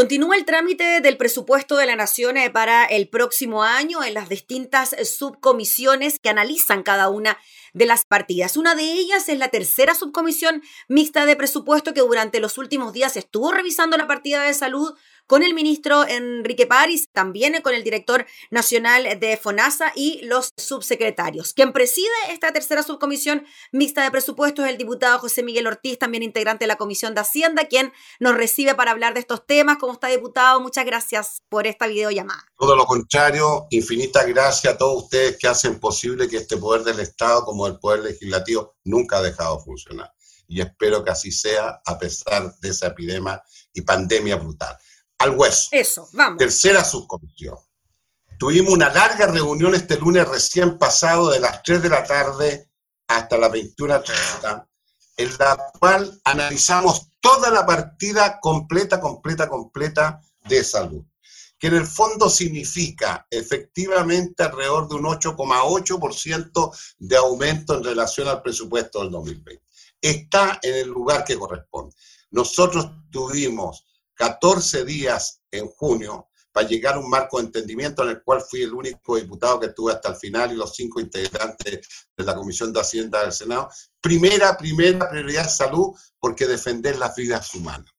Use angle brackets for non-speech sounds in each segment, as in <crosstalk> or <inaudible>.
Continúa el trámite del presupuesto de la Nación eh, para el próximo año en las distintas subcomisiones que analizan cada una de las partidas. Una de ellas es la tercera subcomisión mixta de presupuesto que durante los últimos días estuvo revisando la partida de salud con el ministro Enrique París, también con el director nacional de FONASA y los subsecretarios. Quien preside esta tercera subcomisión mixta de presupuestos es el diputado José Miguel Ortiz, también integrante de la Comisión de Hacienda, quien nos recibe para hablar de estos temas. ¿Cómo está, diputado? Muchas gracias por esta videollamada. Todo lo contrario, infinitas gracias a todos ustedes que hacen posible que este poder del Estado, como el poder legislativo, nunca ha dejado de funcionar. Y espero que así sea a pesar de esa epidemia y pandemia brutal al hueso. Eso, vamos. Tercera subcomisión. Tuvimos una larga reunión este lunes recién pasado de las 3 de la tarde hasta las 21.30, en la cual analizamos toda la partida completa, completa, completa de salud, que en el fondo significa efectivamente alrededor de un 8,8% de aumento en relación al presupuesto del 2020. Está en el lugar que corresponde. Nosotros tuvimos 14 días en junio para llegar a un marco de entendimiento en el cual fui el único diputado que estuve hasta el final y los cinco integrantes de la Comisión de Hacienda del Senado. Primera, primera prioridad salud, porque defender las vidas humanas.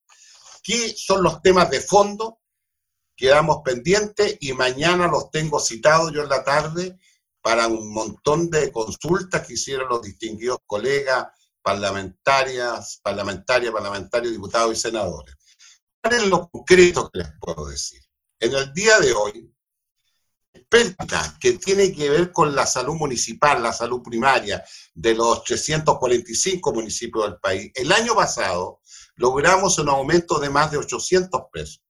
¿Qué son los temas de fondo? Quedamos pendientes y mañana los tengo citados yo en la tarde para un montón de consultas que hicieron los distinguidos colegas parlamentarias, parlamentarias, parlamentarios, diputados y senadores en lo concreto que les puedo decir. En el día de hoy, experta que tiene que ver con la salud municipal, la salud primaria de los 345 municipios del país. El año pasado logramos un aumento de más de 800 pesos.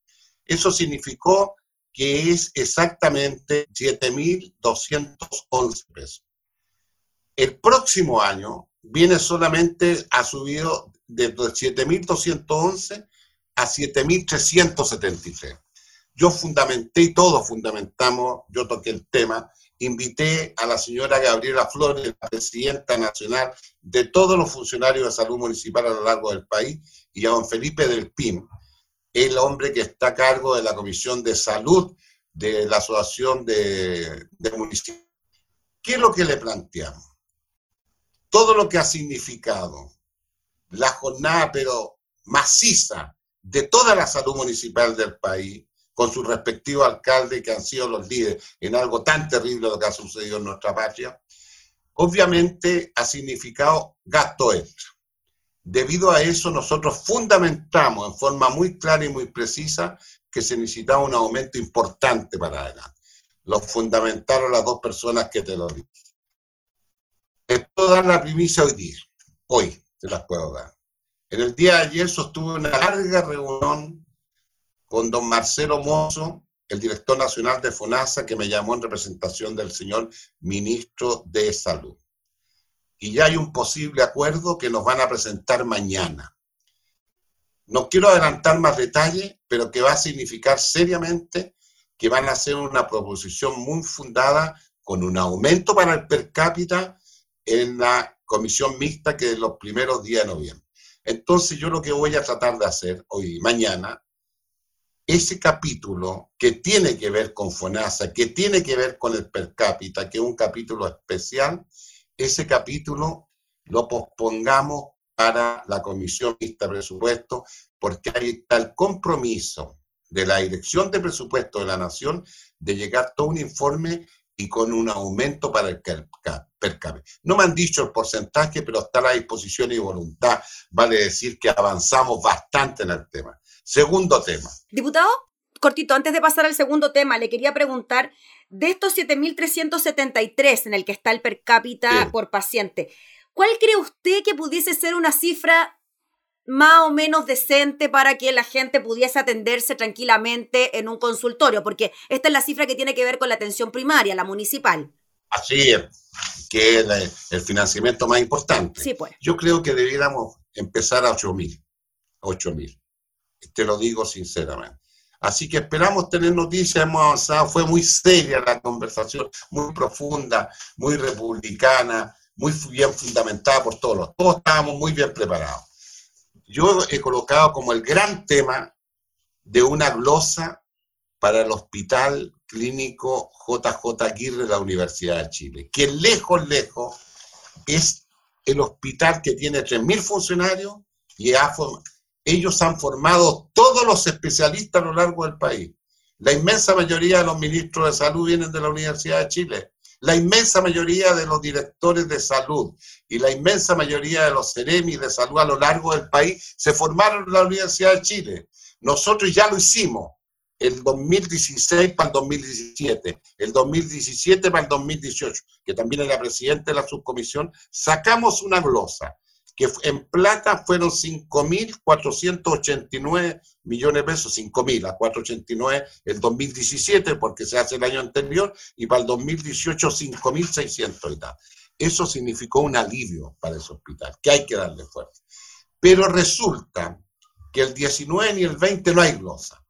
Eso significó que es exactamente 7.211 pesos. El próximo año viene solamente, ha subido de 7.211 a 7.373. Yo fundamenté y todos fundamentamos, yo toqué el tema, invité a la señora Gabriela Flores, la presidenta nacional de todos los funcionarios de salud municipal a lo largo del país, y a don Felipe del PIN, el hombre que está a cargo de la Comisión de Salud de la Asociación de, de Municipios. ¿Qué es lo que le planteamos? Todo lo que ha significado la jornada, pero maciza, de toda la salud municipal del país, con su respectivo alcalde que han sido los líderes en algo tan terrible lo que ha sucedido en nuestra patria, obviamente ha significado gasto extra. Debido a eso, nosotros fundamentamos en forma muy clara y muy precisa que se necesitaba un aumento importante para adelante. Lo fundamentaron las dos personas que te lo dije. Te puedo dar la primicia hoy día. Hoy te las puedo dar. En el día de ayer sostuve una larga reunión con don Marcelo Mozo, el director nacional de FONASA, que me llamó en representación del señor ministro de Salud. Y ya hay un posible acuerdo que nos van a presentar mañana. No quiero adelantar más detalles, pero que va a significar seriamente que van a hacer una proposición muy fundada con un aumento para el per cápita en la comisión mixta que es los primeros días de noviembre. Entonces yo lo que voy a tratar de hacer hoy, mañana, ese capítulo que tiene que ver con FONASA, que tiene que ver con el per cápita, que es un capítulo especial, ese capítulo lo pospongamos para la Comisión Mixta Presupuesto, porque hay está el compromiso de la Dirección de Presupuesto de la Nación de llegar todo un informe y con un aumento para el per cápita. No me han dicho el porcentaje, pero está a la disposición y voluntad. Vale decir que avanzamos bastante en el tema. Segundo tema. Diputado, cortito, antes de pasar al segundo tema, le quería preguntar, de estos 7.373 en el que está el per cápita por paciente, ¿cuál cree usted que pudiese ser una cifra más o menos decente para que la gente pudiese atenderse tranquilamente en un consultorio, porque esta es la cifra que tiene que ver con la atención primaria, la municipal. Así es, que es el financiamiento más importante. Sí, pues. Yo creo que debiéramos empezar a 8 mil, 8 mil. Te lo digo sinceramente. Así que esperamos tener noticias, hemos avanzado, fue muy seria la conversación, muy profunda, muy republicana, muy bien fundamentada por todos. Todos estábamos muy bien preparados yo he colocado como el gran tema de una glosa para el Hospital Clínico JJ Aguirre de la Universidad de Chile, que lejos, lejos es el hospital que tiene 3.000 funcionarios y ellos han formado todos los especialistas a lo largo del país. La inmensa mayoría de los ministros de salud vienen de la Universidad de Chile. La inmensa mayoría de los directores de salud y la inmensa mayoría de los ceremis de salud a lo largo del país se formaron en la Universidad de Chile. Nosotros ya lo hicimos el 2016 para el 2017, el 2017 para el 2018, que también era presidente de la subcomisión, sacamos una glosa que en plata fueron 5.489 millones de pesos, 5.000 a 489 el 2017, porque se hace el año anterior, y para el 2018 5.600 y tal. Eso significó un alivio para ese hospital, que hay que darle fuerza. Pero resulta que el 19 y el 20 no hay glosa.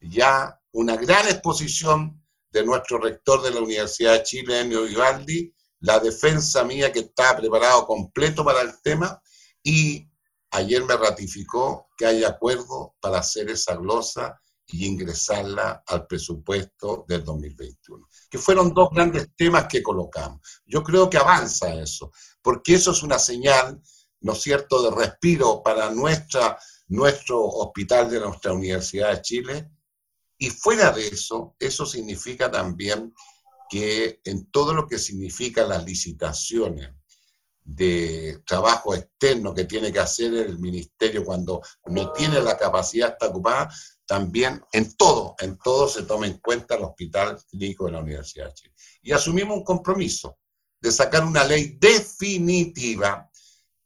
Ya una gran exposición de nuestro rector de la Universidad de Chile, Enio Vivaldi, la defensa mía que estaba preparado completo para el tema, y ayer me ratificó que hay acuerdo para hacer esa glosa y ingresarla al presupuesto del 2021, que fueron dos grandes temas que colocamos. Yo creo que avanza eso, porque eso es una señal, ¿no es cierto?, de respiro para nuestra, nuestro hospital de nuestra Universidad de Chile. Y fuera de eso, eso significa también que en todo lo que significa las licitaciones, de trabajo externo que tiene que hacer el ministerio cuando no tiene la capacidad está ocupada, también en todo, en todo se toma en cuenta el Hospital Clínico de la Universidad de Chile. Y asumimos un compromiso de sacar una ley definitiva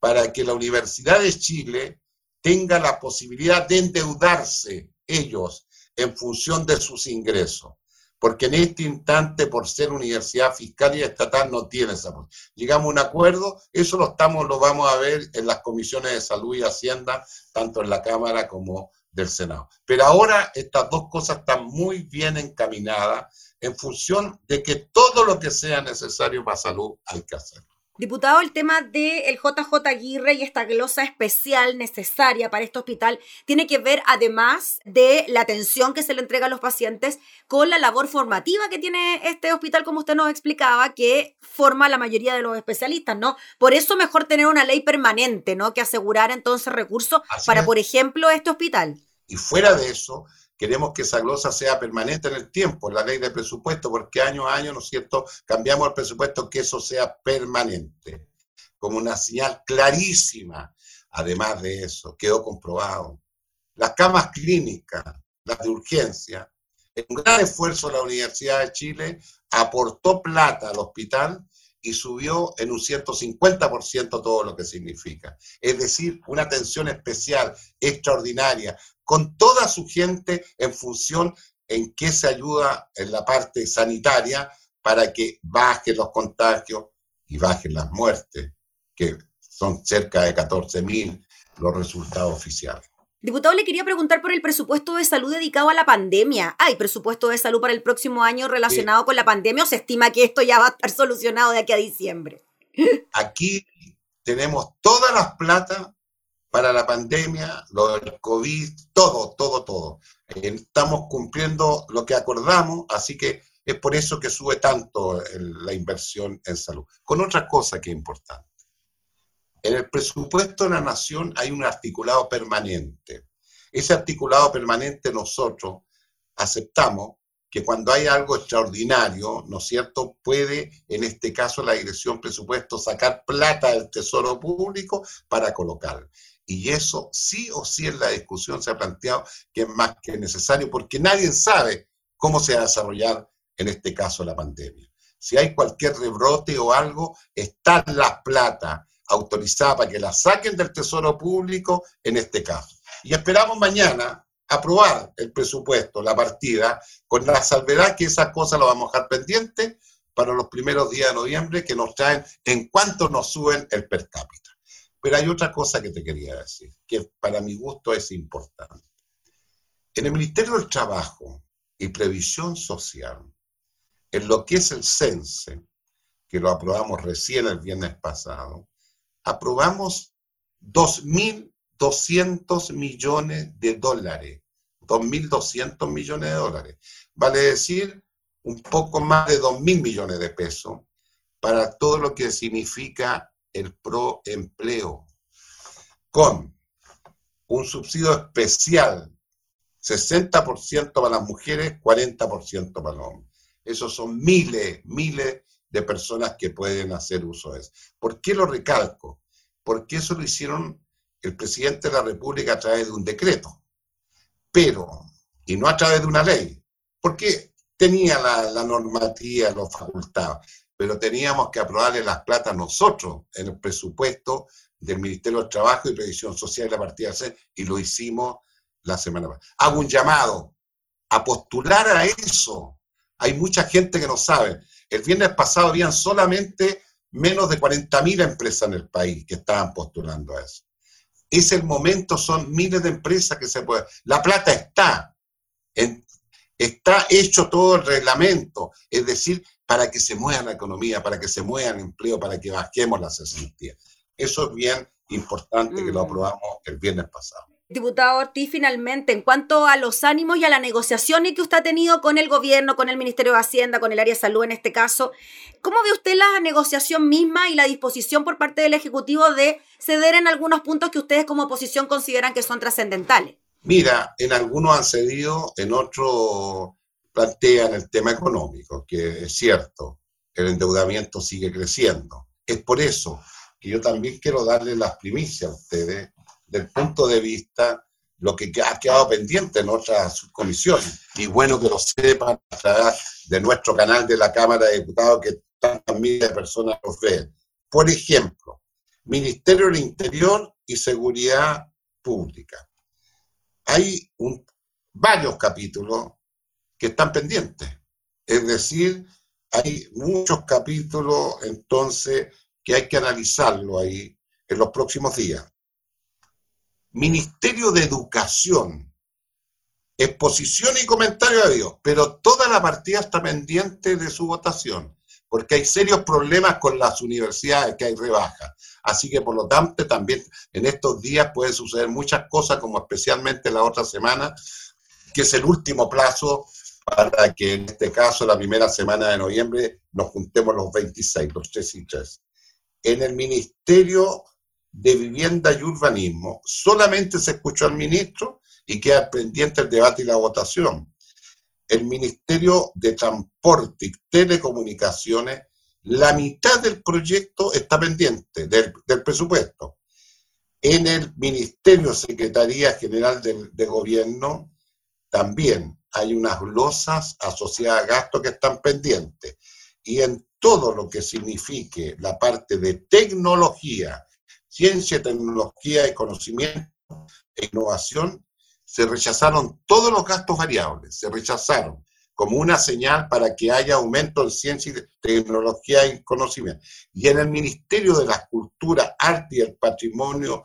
para que la Universidad de Chile tenga la posibilidad de endeudarse ellos en función de sus ingresos porque en este instante, por ser universidad fiscal y estatal, no tiene esa posibilidad. Llegamos a un acuerdo, eso lo, estamos, lo vamos a ver en las comisiones de salud y hacienda, tanto en la Cámara como del Senado. Pero ahora estas dos cosas están muy bien encaminadas en función de que todo lo que sea necesario para salud hay que hacerlo. Diputado, el tema del JJ Aguirre y esta glosa especial necesaria para este hospital tiene que ver, además de la atención que se le entrega a los pacientes, con la labor formativa que tiene este hospital, como usted nos explicaba, que forma la mayoría de los especialistas, ¿no? Por eso mejor tener una ley permanente, ¿no? Que asegurar entonces recursos para, por ejemplo, este hospital. Y fuera de eso, Queremos que esa glosa sea permanente en el tiempo, en la ley de presupuesto, porque año a año, ¿no es cierto?, cambiamos el presupuesto, que eso sea permanente, como una señal clarísima. Además de eso, quedó comprobado. Las camas clínicas, las de urgencia, en un gran esfuerzo la Universidad de Chile aportó plata al hospital y subió en un 150% todo lo que significa. Es decir, una atención especial, extraordinaria, con toda su gente en función en qué se ayuda en la parte sanitaria para que bajen los contagios y bajen las muertes, que son cerca de 14.000 los resultados oficiales. Diputado, le quería preguntar por el presupuesto de salud dedicado a la pandemia. ¿Hay presupuesto de salud para el próximo año relacionado con la pandemia o se estima que esto ya va a estar solucionado de aquí a diciembre? Aquí tenemos todas las plata para la pandemia, lo del COVID, todo, todo, todo. Eh, estamos cumpliendo lo que acordamos, así que es por eso que sube tanto la inversión en salud. Con otra cosa que es importante. En el presupuesto de la nación hay un articulado permanente. Ese articulado permanente nosotros aceptamos que cuando hay algo extraordinario, ¿no es cierto?, puede, en este caso, la dirección presupuesto sacar plata del tesoro público para colocar. Y eso sí o sí en la discusión se ha planteado que es más que necesario porque nadie sabe cómo se va a desarrollar en este caso la pandemia. Si hay cualquier rebrote o algo, está la plata autorizada para que la saquen del Tesoro Público en este caso. Y esperamos mañana aprobar el presupuesto, la partida, con la salvedad que esas cosas lo vamos a dejar pendiente para los primeros días de noviembre que nos traen en cuanto nos suben el per cápita. Pero hay otra cosa que te quería decir, que para mi gusto es importante. En el Ministerio del Trabajo y Previsión Social, en lo que es el CENSE, que lo aprobamos recién el viernes pasado, aprobamos 2.200 millones de dólares 2.200 millones de dólares. Vale decir, un poco más de 2.000 millones de pesos para todo lo que significa el proempleo, con un subsidio especial, 60% para las mujeres, 40% para los hombres. Esos son miles, miles de personas que pueden hacer uso de eso. ¿Por qué lo recalco? Porque eso lo hicieron el presidente de la República a través de un decreto, pero, y no a través de una ley, porque tenía la, la normativa, los facultados, pero teníamos que aprobarle las plata nosotros en el presupuesto del Ministerio de Trabajo y Previsión Social de la partida C, y lo hicimos la semana pasada. Hago un llamado a postular a eso. Hay mucha gente que no sabe. El viernes pasado habían solamente menos de 40.000 empresas en el país que estaban postulando a eso. Es el momento, son miles de empresas que se pueden. La plata está. está hecho todo el reglamento. Es decir, para que se mueva la economía, para que se mueva el empleo, para que bajemos las cesantías. Eso es bien importante que lo mm. aprobamos el viernes pasado. Diputado Ortiz, finalmente, en cuanto a los ánimos y a la negociación que usted ha tenido con el gobierno, con el Ministerio de Hacienda, con el área de salud en este caso, ¿cómo ve usted la negociación misma y la disposición por parte del Ejecutivo de ceder en algunos puntos que ustedes como oposición consideran que son trascendentales? Mira, en algunos han cedido, en otros plantean el tema económico, que es cierto, el endeudamiento sigue creciendo. Es por eso que yo también quiero darle las primicias a ustedes del punto de vista lo que ha quedado pendiente en otras subcomisiones. Y bueno que lo sepan a través de nuestro canal de la Cámara de Diputados que tantas miles de personas nos ven. Por ejemplo, Ministerio del Interior y Seguridad Pública. Hay varios capítulos que están pendientes. Es decir, hay muchos capítulos entonces que hay que analizarlo ahí en los próximos días. Ministerio de Educación, exposición y comentario de Dios, pero toda la partida está pendiente de su votación, porque hay serios problemas con las universidades que hay rebajas. Así que por lo tanto también en estos días pueden suceder muchas cosas, como especialmente la otra semana, que es el último plazo para que en este caso la primera semana de noviembre nos juntemos los 26, los 3 y 3. En el Ministerio de Vivienda y Urbanismo. Solamente se escuchó al ministro y queda pendiente el debate y la votación. El Ministerio de Transporte y Telecomunicaciones, la mitad del proyecto está pendiente del, presupuesto. En el Ministerio Secretaría General de Gobierno también hay unas glosas asociadas a gastos que están pendientes. Y en todo lo que signifique la parte de tecnología, ciencia, tecnología y conocimiento e innovación, se rechazaron todos los gastos variables, se rechazaron como una señal para que haya aumento en ciencia, tecnología y conocimiento. Y en el Ministerio de la Cultura, Arte y el Patrimonio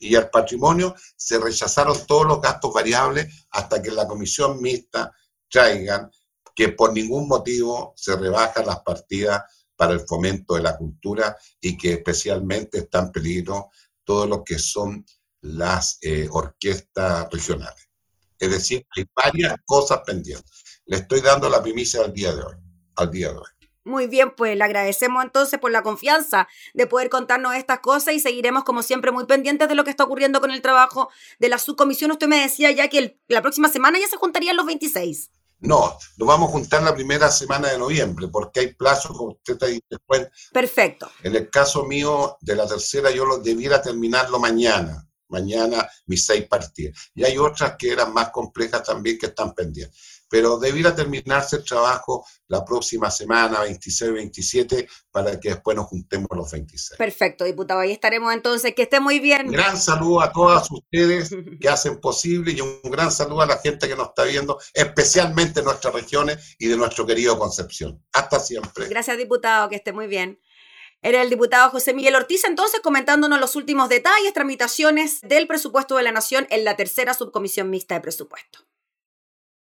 y el Patrimonio se rechazaron todos los gastos variables hasta que la comisión mixta traigan que por ningún motivo se rebajan las partidas para el fomento de la cultura y que especialmente están en peligro todo lo que son las eh, orquestas regionales. Es decir, hay varias cosas pendientes. Le estoy dando la primicia al día de hoy. Al día de hoy. Muy bien, pues le agradecemos entonces por la confianza de poder contarnos estas cosas y seguiremos como siempre muy pendientes de lo que está ocurriendo con el trabajo de la subcomisión. Usted me decía ya que la próxima semana ya se juntarían los 26. No, nos vamos a juntar la primera semana de noviembre, porque hay plazos, como usted te después. Perfecto. En el caso mío, de la tercera, yo lo debiera terminarlo mañana. Mañana mis seis partidas. Y hay otras que eran más complejas también que están pendientes pero debiera terminarse el trabajo la próxima semana, 26, 27, para que después nos juntemos los 26. Perfecto, diputado, ahí estaremos entonces. Que esté muy bien. Un gran saludo a todas ustedes <laughs> que hacen posible y un gran saludo a la gente que nos está viendo, especialmente en nuestras regiones y de nuestro querido Concepción. Hasta siempre. Gracias, diputado, que esté muy bien. Era el diputado José Miguel Ortiz entonces comentándonos los últimos detalles, tramitaciones del presupuesto de la Nación en la tercera subcomisión mixta de presupuesto.